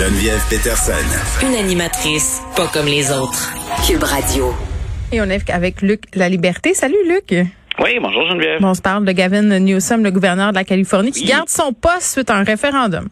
Geneviève Peterson. Une animatrice pas comme les autres. Cube Radio. Et on est avec Luc La Liberté. Salut Luc. Oui, bonjour Geneviève. Bon, on se parle de Gavin Newsom, le gouverneur de la Californie, qui garde son poste suite à un référendum.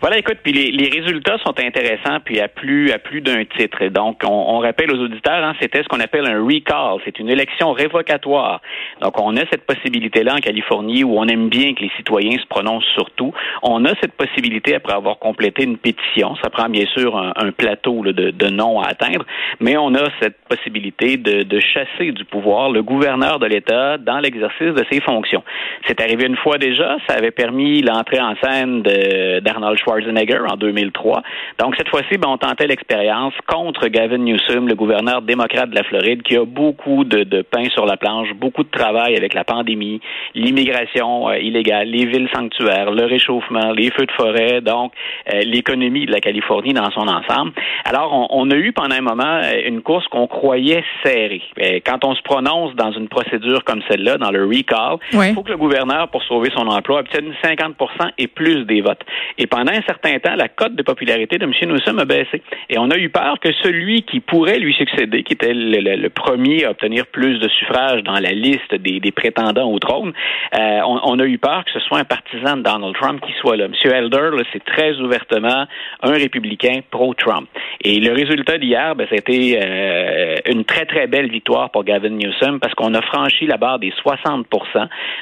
Voilà, écoute, puis les, les, résultats sont intéressants, puis à plus à plus d'un titre. Donc, on, on, rappelle aux auditeurs, hein, c'était ce qu'on appelle un recall. C'est une élection révocatoire. Donc, on a cette possibilité-là en Californie où on aime bien que les citoyens se prononcent sur tout. On a cette possibilité après avoir complété une pétition. Ça prend bien sûr un, un plateau là, de, de noms à atteindre, mais on a cette possibilité de, de chasser du pouvoir le gouverneur de l'État dans l'exercice de ses fonctions. C'est arrivé une fois déjà. Ça avait permis l'entrée en scène d'Arnold Schwarzenegger Schwarzenegger en 2003. Donc, cette fois-ci, ben, on tentait l'expérience contre Gavin Newsom, le gouverneur démocrate de la Floride, qui a beaucoup de, de pain sur la planche, beaucoup de travail avec la pandémie, l'immigration euh, illégale, les villes sanctuaires, le réchauffement, les feux de forêt, donc euh, l'économie de la Californie dans son ensemble. Alors, on, on, a eu pendant un moment euh, une course qu'on croyait serrée. quand on se prononce dans une procédure comme celle-là, dans le recall, il faut que le gouverneur, pour sauver son emploi, obtienne 50 et plus des votes. Et pendant un certain temps, la cote de popularité de M. Newsom a baissé. Et on a eu peur que celui qui pourrait lui succéder, qui était le, premier à obtenir plus de suffrages dans la liste des, prétendants au trône, euh, on, a eu peur que ce soit un partisan de Donald Trump qui soit là. M. Elder, c'est très ouvertement un républicain pro-Trump. Et le résultat d'hier, ben, c'était euh, une très, très belle victoire pour Gavin Newsom parce qu'on a franchi la barre des 60%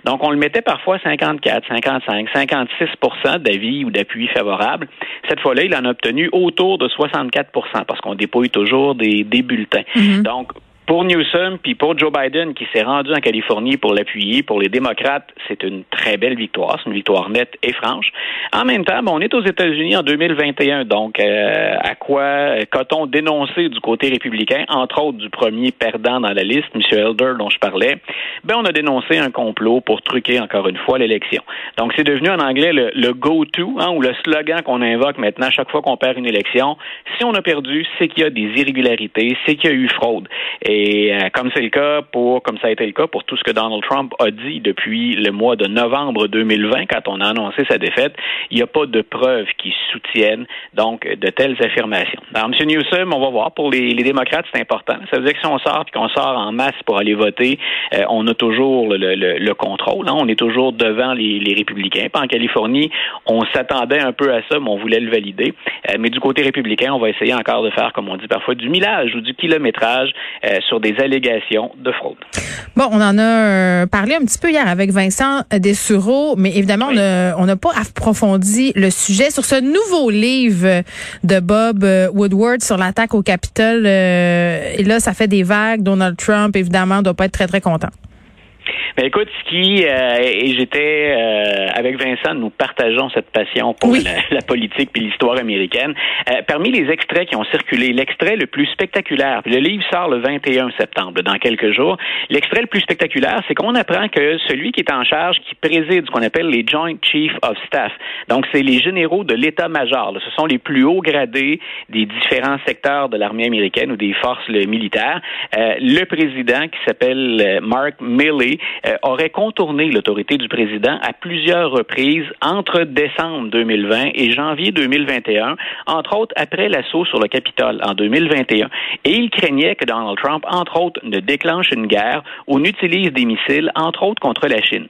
Donc, on le mettait parfois 54, 55, 56% d'avis ou d'appui favorable cette fois-là, il en a obtenu autour de 64% parce qu'on dépouille toujours des, bulletins. Mm-hmm. Donc, pour Newsom, puis pour Joe Biden, qui s'est rendu en Californie pour l'appuyer, pour les démocrates, c'est une très belle victoire. C'est une victoire nette et franche. En même temps, on est aux États-Unis en 2021. Donc, euh, à quoi qu'a-t-on dénoncé du côté républicain, entre autres du premier perdant dans la liste, M. Elder, dont je parlais? Ben, on a dénoncé un complot pour truquer encore une fois l'élection. Donc, c'est devenu en anglais le, go-to, hein, ou le slogan qu'on invoque maintenant chaque fois qu'on perd une élection. Si on a perdu, c'est qu'il y a des irrégularités, c'est qu'il y a eu fraude. Et euh, comme c'est le cas pour, comme ça a été le cas pour tout ce que Donald Trump a dit depuis le mois de novembre 2020, quand on a annoncé sa défaite, il n'y a pas de preuves qui soutiennent donc de telles affirmations. Alors, M. Newsom, on va voir pour les, démocrates, c'est important. Ça veut dire que si on sort et qu'on sort en masse pour aller voter, euh, on a toujours le, contrôle. Hein. On est toujours devant les, républicains. Puis en Californie, on s'attendait un peu à ça, mais on voulait le valider. Euh, mais du côté républicain, on va essayer encore de faire, comme on dit parfois, du millage ou du kilométrage sur des allégations de fraude. Bon, on en a euh, parlé un petit peu hier avec Vincent Dessureau, mais évidemment, on n'a pas approfondi le sujet sur ce nouveau livre de Bob euh, Woodward sur l'attaque au Capitole. Euh, et là, ça fait des vagues. Donald Trump, évidemment, doit pas être très, très content. Ben écoute, ce qui euh, et j'étais euh, avec Vincent, nous partageons cette passion pour la, politique et l'histoire américaine. Euh, parmi les extraits qui ont circulé, l'extrait le plus spectaculaire, le livre sort le 21 septembre, dans quelques jours. L'extrait le plus spectaculaire, c'est qu'on apprend que celui qui est en charge, qui préside ce qu'on appelle les Joint Chiefs of Staff, donc c'est les généraux de l'état-major. Ce sont les plus hauts gradés des différents secteurs de l'armée américaine ou des forces militaires. le président, qui s'appelle Mark Milley, euh, aurait contourné l'autorité du président à plusieurs reprises entre décembre 2020 et janvier 2021, entre autres après l'assaut sur le Capitole en 2021. Et il craignait que Donald Trump, entre autres, ne déclenche une guerre ou n'utilise des missiles, entre autres, contre la Chine.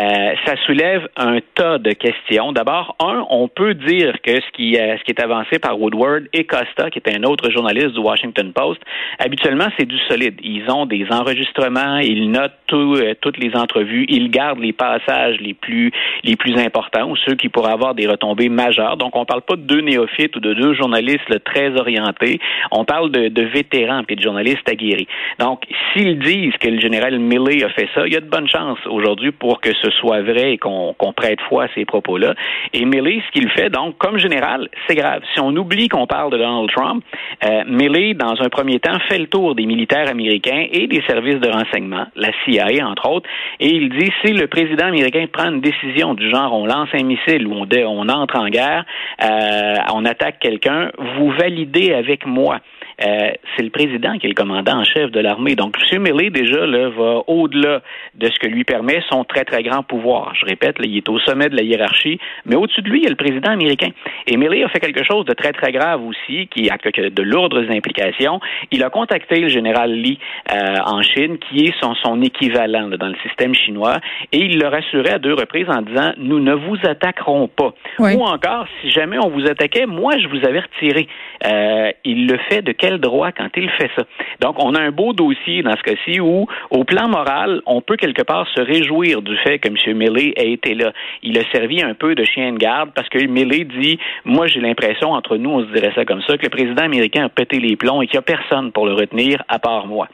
Euh, ça soulève un tas de questions. D'abord, un, on peut dire que ce qui, euh, est avancé par Woodward et Costa, qui est un autre journaliste du Washington Post, habituellement, c'est du solide. Ils ont des enregistrements, ils notent tout, toutes les entrevues, il garde les passages les plus les plus importants ou ceux qui pourraient avoir des retombées majeures. Donc, on parle pas de deux néophytes ou de deux journalistes très orientés. On parle de, vétérans et de journalistes aguerris. Donc, s'ils disent que le général Milley a fait ça, il y a de bonnes chances aujourd'hui pour que ce soit vrai et qu'on prête foi à ces propos-là. Et Milley, ce qu'il fait, donc, comme général, c'est grave. Si on oublie qu'on parle de Donald Trump, euh, Milley, dans un premier temps, fait le tour des militaires américains et des services de renseignement, la CIA, entre autres, et il dit si le président américain prend une décision du genre on lance un missile ou on, on entre en guerre, euh, on attaque quelqu'un, vous validez avec moi euh, c'est le président qui est le commandant en chef de l'armée. Donc, M. Milley, déjà, là, va au-delà de ce que lui permet son très, très grand pouvoir. Je répète, là, il est au sommet de la hiérarchie, mais au-dessus de lui, il y a le président américain. Et Milley a fait quelque chose de très, très grave aussi, qui a de lourdes implications. Il a contacté le général Li euh, en Chine, qui est son, son équivalent dans le système chinois, et il le rassurait à deux reprises en disant, nous ne vous attaquerons pas. Ou encore, si jamais on vous attaquait, moi, je vous avais retiré. Euh, il le fait de droit quand il fait ça? Donc, on a un beau dossier dans ce cas-ci où, au plan moral, on peut quelque part se réjouir du fait que M. Milley ait été là. Il a servi un peu de chien de garde parce que Milley dit, moi, j'ai l'impression, entre nous, on se dirait ça comme ça, que le président américain a pété les plombs et qu'il n'y a personne pour le retenir à part moi.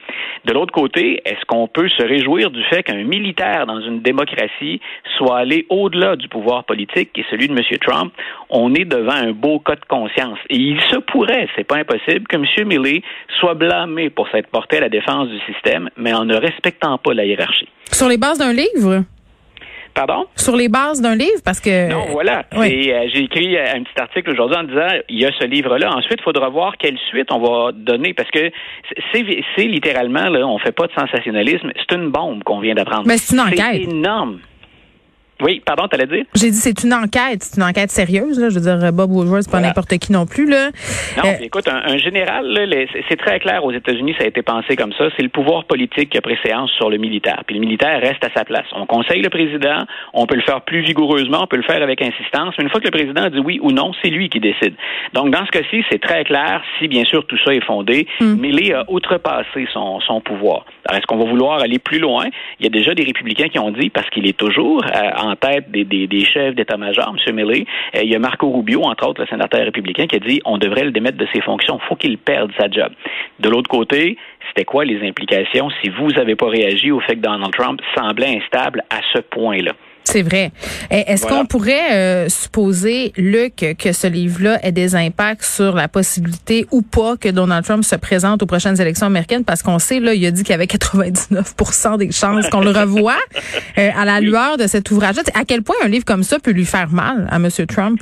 De l'autre côté, est-ce qu'on peut se réjouir du fait qu'un militaire dans une démocratie soit allé au-delà du pouvoir politique qui est celui de M. Trump? On est devant un beau cas de conscience. Et il se pourrait, c'est pas impossible, que M. Milley soit blâmé pour s'être porté à la défense du système, mais en ne respectant pas la hiérarchie. Sur les bases d'un livre? Pardon? Sur les bases d'un livre, parce que... Non, voilà. Euh, j'ai écrit un petit article aujourd'hui en disant, il y a ce livre-là. Ensuite, il faudra voir quelle suite on va donner, parce que c'est littéralement, là, on fait pas de sensationnalisme, c'est une bombe qu'on vient d'apprendre. Mais c'est une enquête. C'est énorme. Oui, pardon, t'allais dire? J'ai dit c'est une enquête, c'est une enquête sérieuse. Là. Je veux dire, Bob Woodward, c'est pas n'importe qui non plus. Là. Non, euh, écoute, un, général, c'est très clair aux États-Unis, ça a été pensé comme ça. C'est le pouvoir politique qui a préséance sur le militaire. Puis le militaire reste à sa place. On conseille le président, on peut le faire plus vigoureusement, on peut le faire avec insistance, mais une fois que le président dit oui ou non, c'est lui qui décide. Donc, dans ce cas-ci, c'est très clair si, bien sûr, tout ça est fondé. Hmm. Mais il a outrepassé son, son pouvoir. Alors, est-ce qu'on va vouloir aller plus loin? Il y a déjà des républicains qui ont dit, parce qu'il est toujours euh, en tête des, chefs d'état-major, M. Milley. Euh, il y a Marco Rubio, entre autres, le sénateur républicain, qui a dit on devrait le démettre de ses fonctions. faut qu'il perde sa job. De l'autre côté, c'était quoi les implications si vous n'avez pas réagi au fait que Donald Trump semblait instable à ce point-là? C'est vrai. Eh, est-ce qu'on pourrait euh, supposer, Luc, que ce livre-là ait des impacts sur la possibilité ou pas que Donald Trump se présente aux prochaines élections américaines? Parce qu'on sait, là, il a dit qu'il y avait 99% des chances qu'on le revoie euh, à la lueur de cet ouvrage-là. À quel point un livre comme ça peut lui faire mal à M. Trump?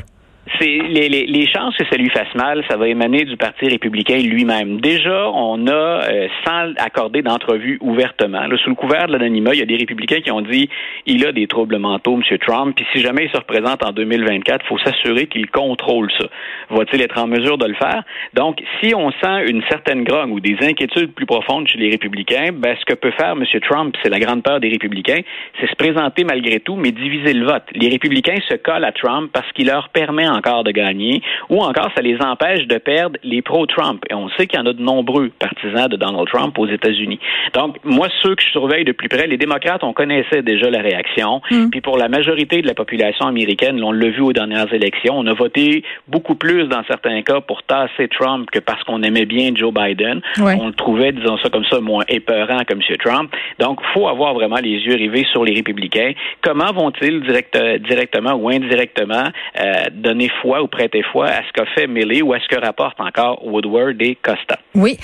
Les, les, les, chances que ça lui fasse mal, ça va émaner du Parti républicain lui-même. Déjà, on a, euh, sans accorder d'entrevue ouvertement, là, sous le couvert de l'anonymat, il y a des républicains qui ont dit il a des troubles mentaux, M. Trump, puis si jamais il se représente en 2024, il faut s'assurer qu'il contrôle ça. Va-t-il être en mesure de le faire? Donc, si on sent une certaine grogne ou des inquiétudes plus profondes chez les républicains, ben, ce que peut faire M. Trump, c'est la grande peur des républicains, c'est se présenter malgré tout, mais diviser le vote. Les républicains se collent à Trump parce qu'il leur permet encore de gagner, ou encore ça les empêche de perdre les pro-Trump. Et on sait qu'il y en a de nombreux partisans de Donald Trump aux États-Unis. Donc, moi, ceux que je surveille de plus près, les démocrates, on connaissait déjà la réaction. Hmm. Puis pour la majorité de la population américaine, on l'a vu aux dernières élections, on a voté beaucoup plus dans certains cas pour tasser Trump que parce qu'on aimait bien Joe Biden. On le trouvait, disons ça comme ça, moins épeurant que M. Trump. Donc, faut avoir vraiment les yeux rivés sur les républicains. Comment vont-ils direct, directement ou indirectement euh, donner foi ou prêter foi à ce qu'a fait Milley ou à ce que rapportent encore Woodward et Costa. Oui.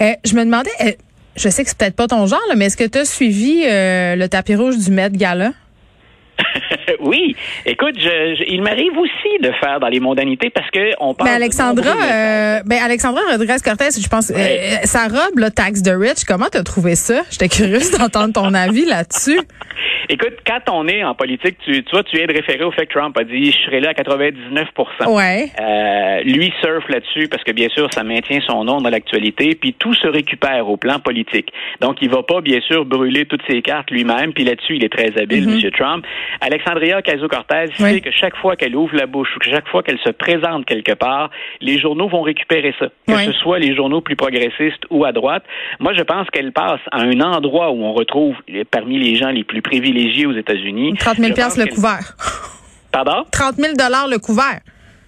Euh, je me demandais, euh, je sais que c'est peut-être pas ton genre, mais est-ce que tu as suivi euh, le tapis rouge du Met Gala? oui. Écoute, je, il m'arrive aussi de faire dans les mondanités parce que on parle. Mais Alexandra, euh, ben Alexandra Rodriguez Cortez, je pense, euh, sa robe, là, Tax the Rich, comment t'as trouvé ça? J'étais curieuse d'entendre ton avis là-dessus. Écoute, quand on est en politique, tu, tu vois, tu viens de référer au fait que Trump a dit je serai là à 99 Ouais. Euh, lui surfe là-dessus parce que bien sûr, ça maintient son nom dans l'actualité, puis tout se récupère au plan politique. Donc, il va pas bien sûr brûler toutes ses cartes lui-même, puis là-dessus, il est très habile, mm-hmm. M. Trump. Alexandria Ocasio-Cortez sait que chaque fois qu'elle ouvre la bouche ou que chaque fois qu'elle se présente quelque part, les journaux vont récupérer ça, que ce soit les journaux plus progressistes ou à droite. Moi, je pense qu'elle passe à un endroit où on retrouve parmi les gens les plus privilégiés aux États-Unis. 30 000 le couvert. Pardon? 30 000 le couvert.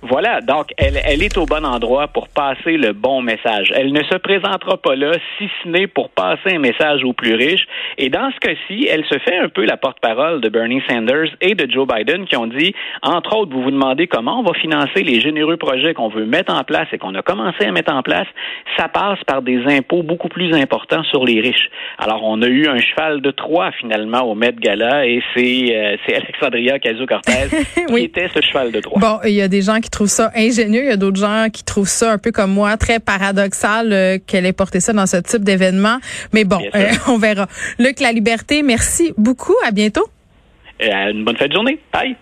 Voilà, donc elle, elle est au bon endroit pour passer le bon message. Elle ne se présentera pas là si ce n'est pour passer un message aux plus riches. Et dans ce cas-ci, elle se fait un peu la porte-parole de Bernie Sanders et de Joe Biden qui ont dit, entre autres, vous vous demandez comment on va financer les généreux projets qu'on veut mettre en place et qu'on a commencé à mettre en place. Ça passe par des impôts beaucoup plus importants sur les riches. Alors, on a eu un cheval de Troie finalement au Met Gala et c'est euh, Alexandria Ocasio-Cortez qui était ce cheval de Troie. Bon, il y a des gens qui trouvent ça ingénieux. Il y a d'autres gens qui trouvent ça un peu comme moi, très paradoxal euh, qu'elle ait porté ça dans ce type d'événement. Mais bon, euh, on verra. Luc, la liberté, merci beaucoup. À bientôt. une bonne fin de journée. Bye.